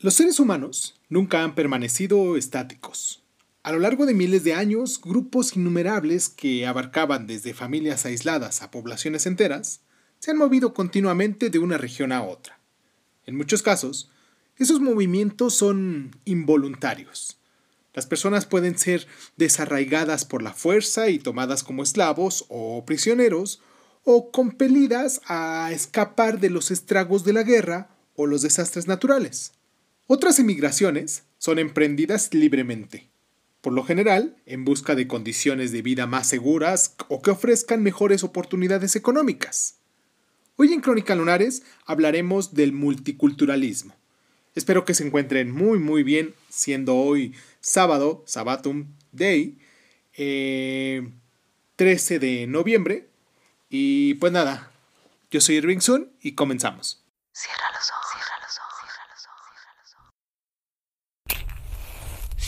Los seres humanos nunca han permanecido estáticos. A lo largo de miles de años, grupos innumerables que abarcaban desde familias aisladas a poblaciones enteras se han movido continuamente de una región a otra. En muchos casos, esos movimientos son involuntarios. Las personas pueden ser desarraigadas por la fuerza y tomadas como esclavos o prisioneros, o compelidas a escapar de los estragos de la guerra o los desastres naturales. Otras emigraciones son emprendidas libremente, por lo general en busca de condiciones de vida más seguras o que ofrezcan mejores oportunidades económicas. Hoy en Crónica Lunares hablaremos del multiculturalismo. Espero que se encuentren muy muy bien, siendo hoy sábado, Sabatum Day, 13 eh, de noviembre. Y pues nada, yo soy Irving Sun y comenzamos. Cierra los ojos.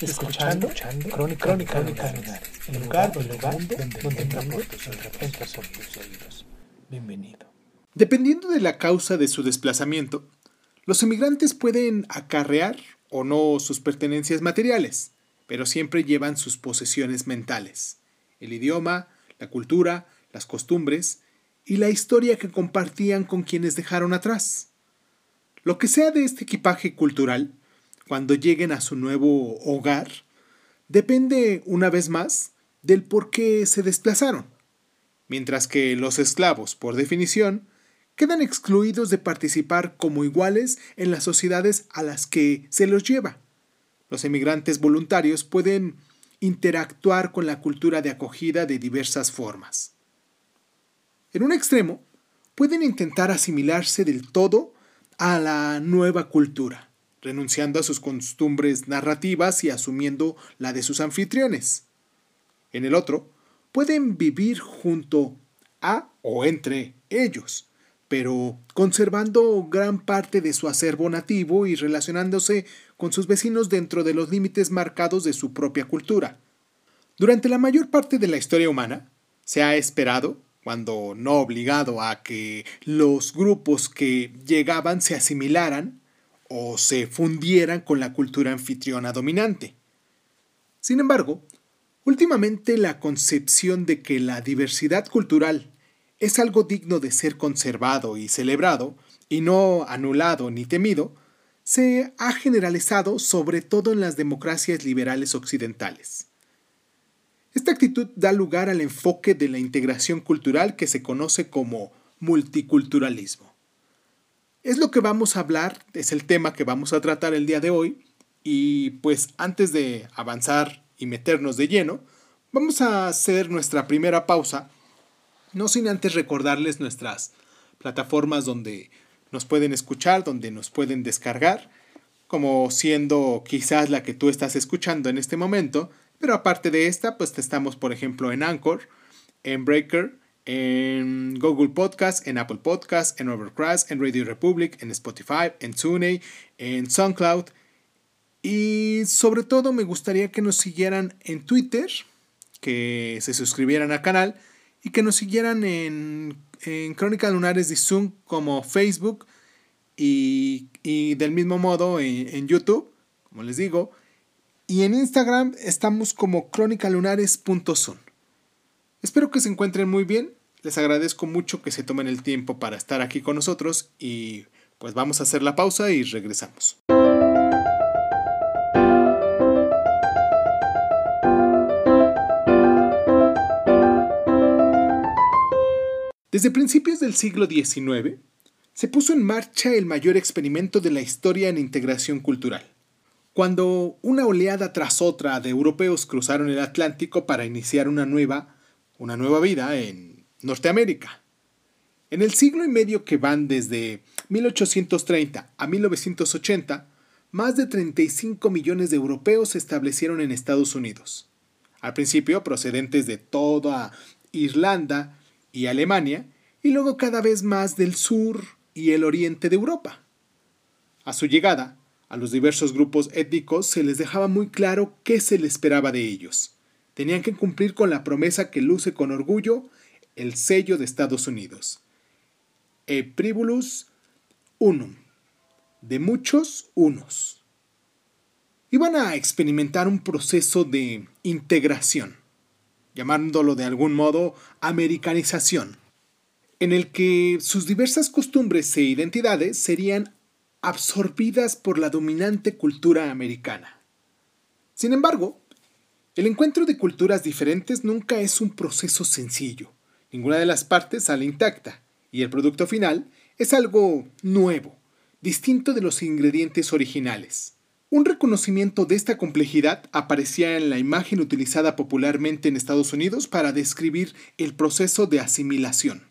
Escuchando, Crónica, Crónica, Crónica el lugar, el lugar donde, donde, donde tus oídos. Bienvenido. Dependiendo de la causa de su desplazamiento, los emigrantes pueden acarrear o no sus pertenencias materiales, pero siempre llevan sus posesiones mentales, el idioma, la cultura, las costumbres y la historia que compartían con quienes dejaron atrás. Lo que sea de este equipaje cultural cuando lleguen a su nuevo hogar depende, una vez más, del por qué se desplazaron, mientras que los esclavos, por definición, quedan excluidos de participar como iguales en las sociedades a las que se los lleva. Los emigrantes voluntarios pueden interactuar con la cultura de acogida de diversas formas. En un extremo, pueden intentar asimilarse del todo a la nueva cultura, renunciando a sus costumbres narrativas y asumiendo la de sus anfitriones. En el otro, pueden vivir junto a o entre ellos, pero conservando gran parte de su acervo nativo y relacionándose con sus vecinos dentro de los límites marcados de su propia cultura. Durante la mayor parte de la historia humana, se ha esperado, cuando no obligado a que los grupos que llegaban se asimilaran, o se fundieran con la cultura anfitriona dominante. Sin embargo, últimamente la concepción de que la diversidad cultural es algo digno de ser conservado y celebrado, y no anulado ni temido, se ha generalizado sobre todo en las democracias liberales occidentales. Esta actitud da lugar al enfoque de la integración cultural que se conoce como multiculturalismo. Es lo que vamos a hablar, es el tema que vamos a tratar el día de hoy. Y pues antes de avanzar y meternos de lleno, vamos a hacer nuestra primera pausa, no sin antes recordarles nuestras plataformas donde nos pueden escuchar, donde nos pueden descargar, como siendo quizás la que tú estás escuchando en este momento, pero aparte de esta, pues estamos por ejemplo en Anchor, en Breaker, en Google Podcast, en Apple Podcast, en Overcast, en Radio Republic, en Spotify, en TuneIn, en SoundCloud. Y sobre todo me gustaría que nos siguieran en Twitter, que se suscribieran al canal y que nos siguieran en, en Crónica Lunares de Zoom como Facebook y, del mismo modo en, en, YouTube, como les digo. Y en Instagram estamos como crónicalunares.zoom. Espero que se encuentren muy bien les agradezco mucho que se tomen el tiempo para estar aquí con nosotros y pues vamos a hacer la pausa y regresamos. Desde principios del siglo XIX, se puso en marcha el mayor experimento de la historia en integración cultural, cuando una oleada tras otra de europeos cruzaron el Atlántico para iniciar una nueva, una nueva vida en Norteamérica. En el siglo y medio que van desde 1830 a 1980, más de 35 millones de europeos se establecieron en Estados Unidos. Al principio procedentes de toda Irlanda y Alemania, y luego cada vez más del sur y el oriente de Europa. A su llegada, a los diversos grupos étnicos se les dejaba muy claro qué se les esperaba de ellos. Tenían que cumplir con la promesa que luce con orgullo el sello de Estados Unidos. E privulus unum, de muchos unos. Iban a experimentar un proceso de integración, llamándolo de algún modo americanización, en el que sus diversas costumbres e identidades serían absorbidas por la dominante cultura americana. Sin embargo, el encuentro de culturas diferentes nunca es un proceso sencillo. Ninguna de las partes sale intacta, y el producto final es algo nuevo, distinto de los ingredientes originales. Un reconocimiento de esta complejidad aparecía en la imagen utilizada popularmente en Estados Unidos para describir el proceso de asimilación.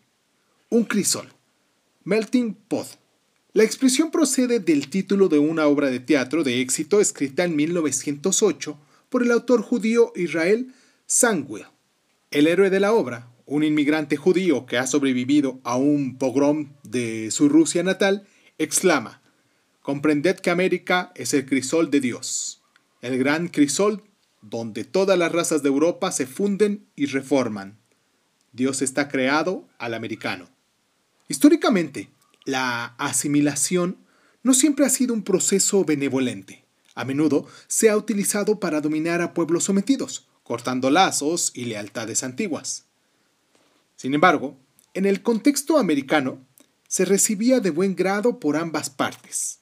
Un crisol. Melting pot. La expresión procede del título de una obra de teatro de éxito escrita en 1908 por el autor judío Israel Sangwell. El héroe de la obra, un inmigrante judío que ha sobrevivido a un pogrom de su Rusia natal, exclama, Comprended que América es el crisol de Dios, el gran crisol donde todas las razas de Europa se funden y reforman. Dios está creado al americano. Históricamente, la asimilación no siempre ha sido un proceso benevolente. A menudo se ha utilizado para dominar a pueblos sometidos, cortando lazos y lealtades antiguas. Sin embargo, en el contexto americano, se recibía de buen grado por ambas partes,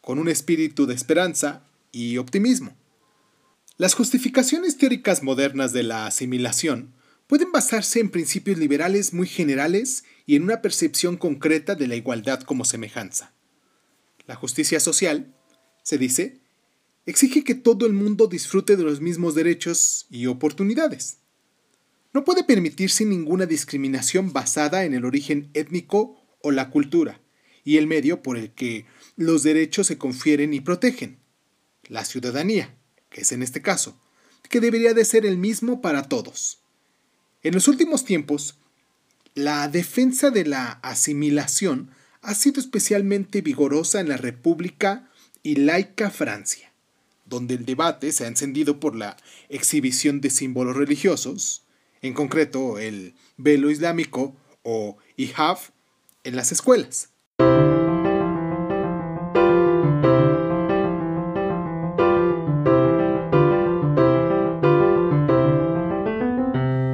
con un espíritu de esperanza y optimismo. Las justificaciones teóricas modernas de la asimilación pueden basarse en principios liberales muy generales y en una percepción concreta de la igualdad como semejanza. La justicia social, se dice, exige que todo el mundo disfrute de los mismos derechos y oportunidades. No puede permitirse ninguna discriminación basada en el origen étnico o la cultura, y el medio por el que los derechos se confieren y protegen. La ciudadanía, que es en este caso, que debería de ser el mismo para todos. En los últimos tiempos, la defensa de la asimilación ha sido especialmente vigorosa en la República y laica Francia, donde el debate se ha encendido por la exhibición de símbolos religiosos, en concreto el velo islámico o hijab en las escuelas.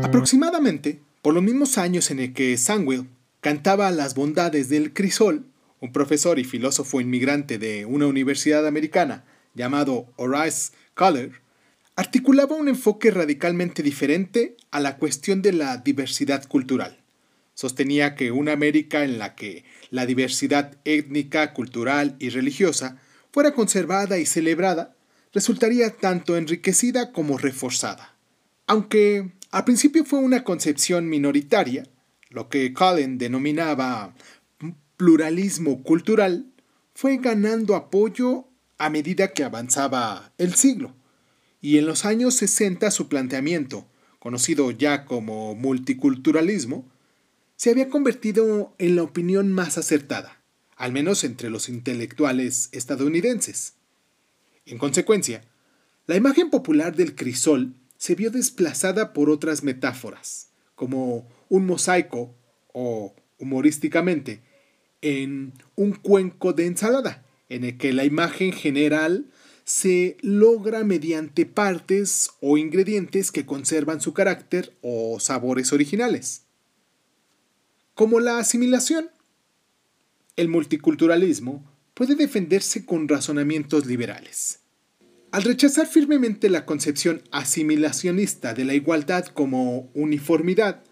Aproximadamente por los mismos años en el que Sandwell cantaba las bondades del crisol, un profesor y filósofo inmigrante de una universidad americana llamado Horace Coller, articulaba un enfoque radicalmente diferente a la cuestión de la diversidad cultural. Sostenía que una América en la que la diversidad étnica, cultural y religiosa fuera conservada y celebrada resultaría tanto enriquecida como reforzada. Aunque al principio fue una concepción minoritaria, lo que Cullen denominaba pluralismo cultural, fue ganando apoyo a medida que avanzaba el siglo y en los años 60 su planteamiento, conocido ya como multiculturalismo, se había convertido en la opinión más acertada, al menos entre los intelectuales estadounidenses. En consecuencia, la imagen popular del crisol se vio desplazada por otras metáforas, como un mosaico o, humorísticamente, en un cuenco de ensalada, en el que la imagen general se logra mediante partes o ingredientes que conservan su carácter o sabores originales. Como la asimilación, el multiculturalismo puede defenderse con razonamientos liberales. Al rechazar firmemente la concepción asimilacionista de la igualdad como uniformidad,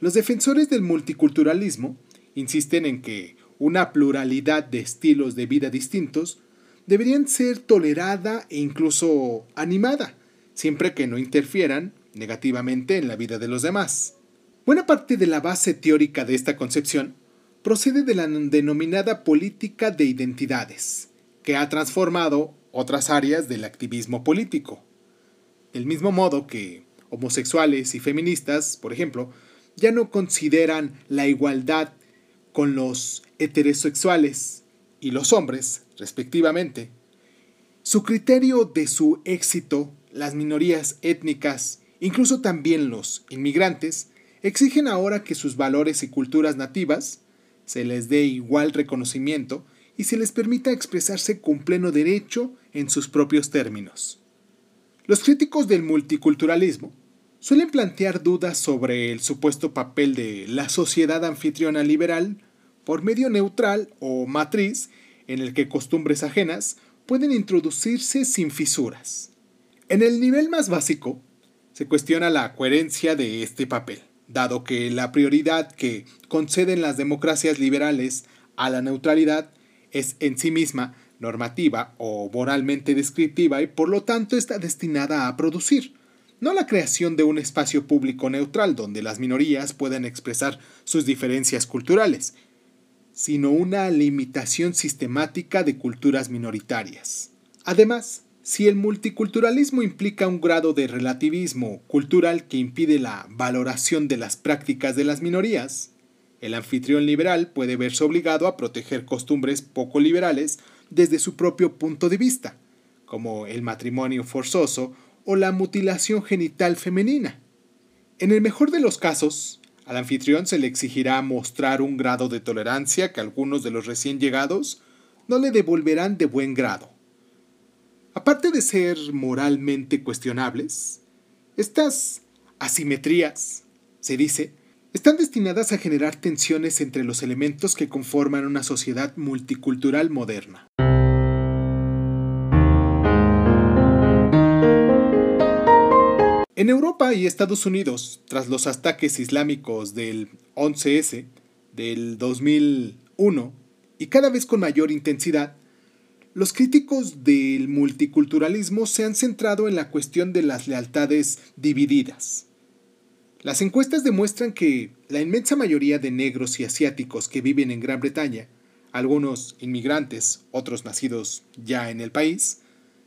los defensores del multiculturalismo insisten en que una pluralidad de estilos de vida distintos deberían ser tolerada e incluso animada, siempre que no interfieran negativamente en la vida de los demás. Buena parte de la base teórica de esta concepción procede de la denominada política de identidades, que ha transformado otras áreas del activismo político. Del mismo modo que homosexuales y feministas, por ejemplo, ya no consideran la igualdad con los heterosexuales y los hombres, respectivamente. Su criterio de su éxito, las minorías étnicas, incluso también los inmigrantes, exigen ahora que sus valores y culturas nativas se les dé igual reconocimiento y se les permita expresarse con pleno derecho en sus propios términos. Los críticos del multiculturalismo suelen plantear dudas sobre el supuesto papel de la sociedad anfitriona liberal por medio neutral o matriz en el que costumbres ajenas pueden introducirse sin fisuras. En el nivel más básico, se cuestiona la coherencia de este papel, dado que la prioridad que conceden las democracias liberales a la neutralidad es en sí misma normativa o moralmente descriptiva y por lo tanto está destinada a producir, no la creación de un espacio público neutral donde las minorías puedan expresar sus diferencias culturales, sino una limitación sistemática de culturas minoritarias. Además, si el multiculturalismo implica un grado de relativismo cultural que impide la valoración de las prácticas de las minorías, el anfitrión liberal puede verse obligado a proteger costumbres poco liberales desde su propio punto de vista, como el matrimonio forzoso o la mutilación genital femenina. En el mejor de los casos, al anfitrión se le exigirá mostrar un grado de tolerancia que algunos de los recién llegados no le devolverán de buen grado. Aparte de ser moralmente cuestionables, estas asimetrías, se dice, están destinadas a generar tensiones entre los elementos que conforman una sociedad multicultural moderna. En Europa y Estados Unidos, tras los ataques islámicos del 11S del 2001 y cada vez con mayor intensidad, los críticos del multiculturalismo se han centrado en la cuestión de las lealtades divididas. Las encuestas demuestran que la inmensa mayoría de negros y asiáticos que viven en Gran Bretaña, algunos inmigrantes, otros nacidos ya en el país,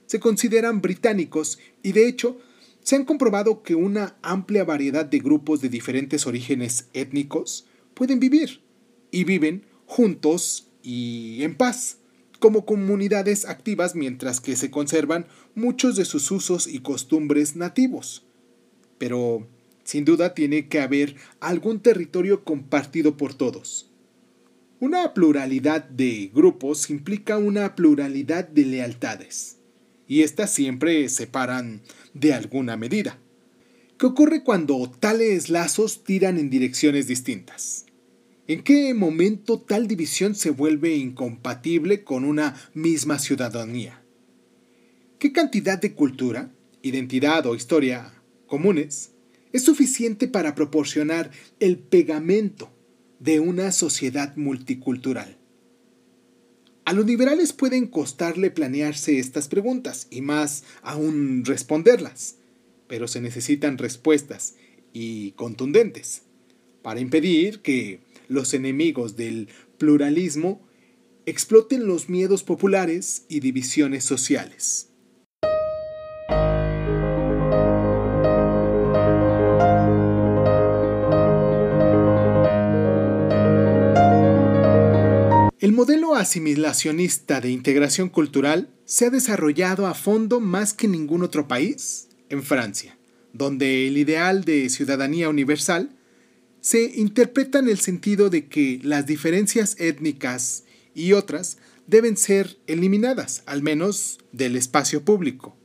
se consideran británicos y de hecho se han comprobado que una amplia variedad de grupos de diferentes orígenes étnicos pueden vivir y viven juntos y en paz, como comunidades activas mientras que se conservan muchos de sus usos y costumbres nativos. Pero, sin duda, tiene que haber algún territorio compartido por todos. Una pluralidad de grupos implica una pluralidad de lealtades y éstas siempre separan de alguna medida. ¿Qué ocurre cuando tales lazos tiran en direcciones distintas? ¿En qué momento tal división se vuelve incompatible con una misma ciudadanía? ¿Qué cantidad de cultura, identidad o historia comunes es suficiente para proporcionar el pegamento de una sociedad multicultural? A los liberales pueden costarle planearse estas preguntas y más aún responderlas, pero se necesitan respuestas y contundentes para impedir que los enemigos del pluralismo exploten los miedos populares y divisiones sociales. El modelo asimilacionista de integración cultural se ha desarrollado a fondo más que en ningún otro país, en Francia, donde el ideal de ciudadanía universal se interpreta en el sentido de que las diferencias étnicas y otras deben ser eliminadas, al menos del espacio público.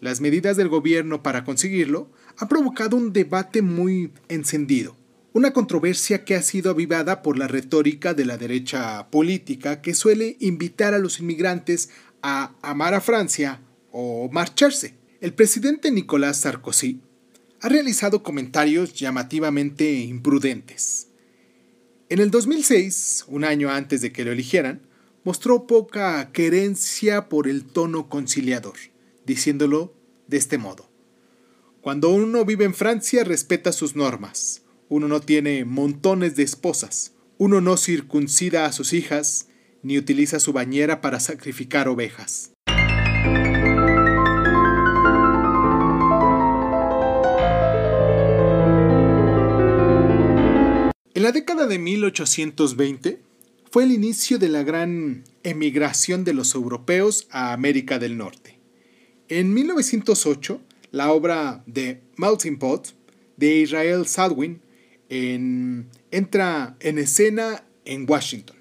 Las medidas del gobierno para conseguirlo han provocado un debate muy encendido una controversia que ha sido avivada por la retórica de la derecha política que suele invitar a los inmigrantes a amar a Francia o marcharse. El presidente Nicolás Sarkozy ha realizado comentarios llamativamente imprudentes. En el 2006, un año antes de que lo eligieran, mostró poca querencia por el tono conciliador, diciéndolo de este modo. Cuando uno vive en Francia respeta sus normas, uno no tiene montones de esposas. Uno no circuncida a sus hijas, ni utiliza su bañera para sacrificar ovejas. En la década de 1820 fue el inicio de la gran emigración de los europeos a América del Norte. En 1908, la obra de Melting Pot de Israel Sadwin entra en escena en Washington.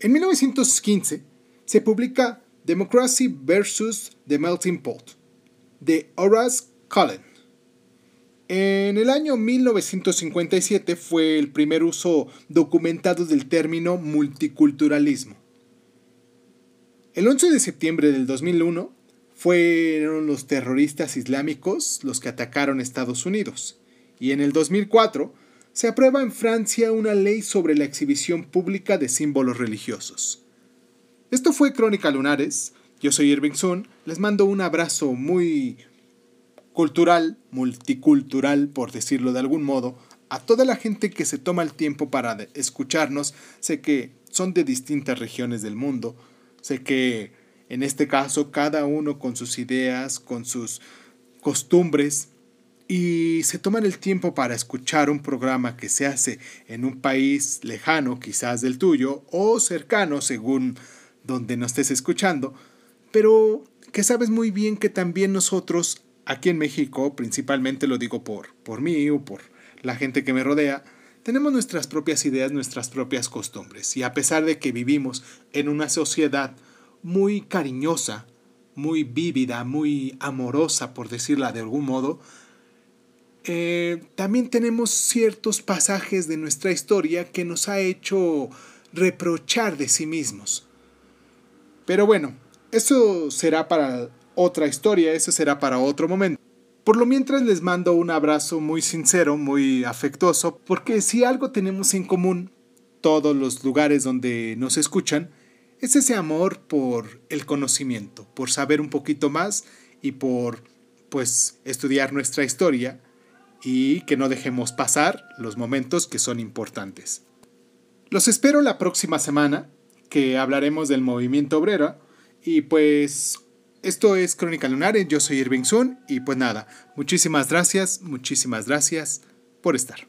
En 1915 se publica Democracy versus the Melting Pot de Horace Cullen. En el año 1957 fue el primer uso documentado del término multiculturalismo. El 11 de septiembre del 2001 fueron los terroristas islámicos los que atacaron Estados Unidos y en el 2004 se aprueba en Francia una ley sobre la exhibición pública de símbolos religiosos. Esto fue Crónica Lunares, yo soy Irving Sun, les mando un abrazo muy cultural, multicultural, por decirlo de algún modo, a toda la gente que se toma el tiempo para escucharnos. Sé que son de distintas regiones del mundo. Sé que en este caso cada uno con sus ideas, con sus costumbres, y se toman el tiempo para escuchar un programa que se hace en un país lejano quizás del tuyo o cercano según donde nos estés escuchando, pero que sabes muy bien que también nosotros aquí en México, principalmente lo digo por, por mí o por la gente que me rodea, tenemos nuestras propias ideas, nuestras propias costumbres. Y a pesar de que vivimos en una sociedad muy cariñosa, muy vívida, muy amorosa, por decirla de algún modo, eh, también tenemos ciertos pasajes de nuestra historia que nos ha hecho reprochar de sí mismos. Pero bueno, eso será para otra historia, eso será para otro momento. Por lo mientras les mando un abrazo muy sincero, muy afectuoso, porque si algo tenemos en común, todos los lugares donde nos escuchan, es ese amor por el conocimiento, por saber un poquito más y por, pues, estudiar nuestra historia y que no dejemos pasar los momentos que son importantes. Los espero la próxima semana, que hablaremos del movimiento obrero, y pues esto es Crónica Lunares, yo soy Irving Sun, y pues nada, muchísimas gracias, muchísimas gracias por estar.